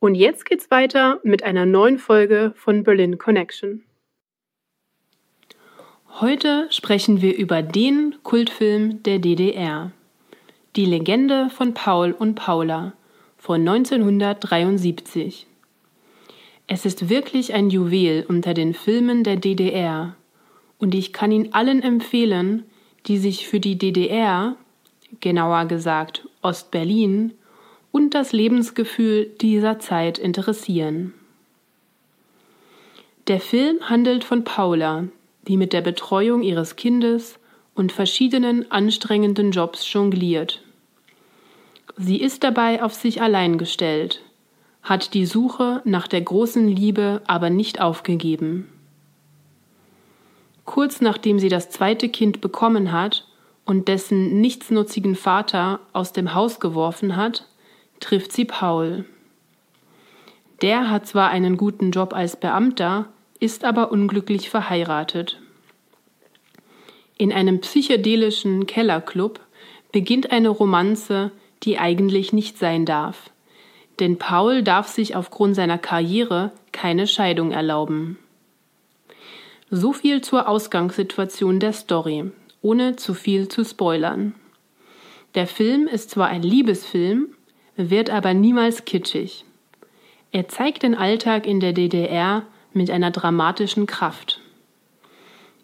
Und jetzt geht's weiter mit einer neuen Folge von Berlin Connection. Heute sprechen wir über den Kultfilm der DDR. Die Legende von Paul und Paula von 1973. Es ist wirklich ein Juwel unter den Filmen der DDR und ich kann ihn allen empfehlen, die sich für die DDR, genauer gesagt Ostberlin, und das Lebensgefühl dieser Zeit interessieren. Der Film handelt von Paula, die mit der Betreuung ihres Kindes und verschiedenen anstrengenden Jobs jongliert. Sie ist dabei auf sich allein gestellt, hat die Suche nach der großen Liebe aber nicht aufgegeben. Kurz nachdem sie das zweite Kind bekommen hat und dessen nichtsnutzigen Vater aus dem Haus geworfen hat, trifft sie Paul. Der hat zwar einen guten Job als Beamter, ist aber unglücklich verheiratet. In einem psychedelischen Kellerclub beginnt eine Romanze, die eigentlich nicht sein darf. Denn Paul darf sich aufgrund seiner Karriere keine Scheidung erlauben. So viel zur Ausgangssituation der Story, ohne zu viel zu spoilern. Der Film ist zwar ein Liebesfilm, wird aber niemals kitschig. Er zeigt den Alltag in der DDR mit einer dramatischen Kraft.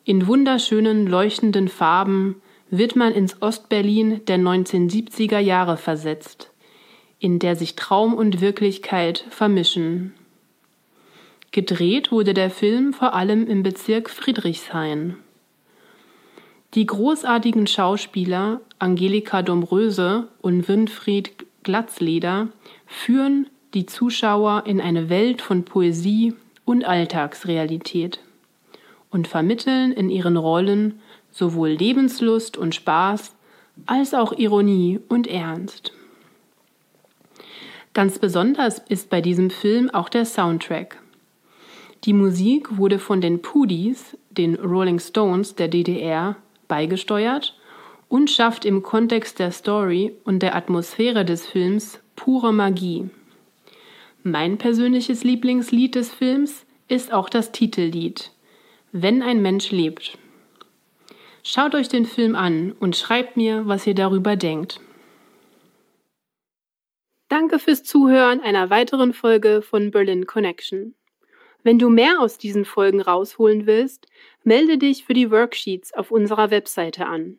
In wunderschönen, leuchtenden Farben wird man ins Ostberlin der 1970er Jahre versetzt, in der sich Traum und Wirklichkeit vermischen. Gedreht wurde der Film vor allem im Bezirk Friedrichshain. Die großartigen Schauspieler Angelika Domröse und Winfried Glatzleder führen die Zuschauer in eine Welt von Poesie und Alltagsrealität und vermitteln in ihren Rollen sowohl Lebenslust und Spaß als auch Ironie und Ernst. Ganz besonders ist bei diesem Film auch der Soundtrack. Die Musik wurde von den Pudis, den Rolling Stones der DDR, beigesteuert und schafft im Kontext der Story und der Atmosphäre des Films pure Magie. Mein persönliches Lieblingslied des Films ist auch das Titellied Wenn ein Mensch lebt. Schaut euch den Film an und schreibt mir, was ihr darüber denkt. Danke fürs Zuhören einer weiteren Folge von Berlin Connection. Wenn du mehr aus diesen Folgen rausholen willst, melde dich für die Worksheets auf unserer Webseite an.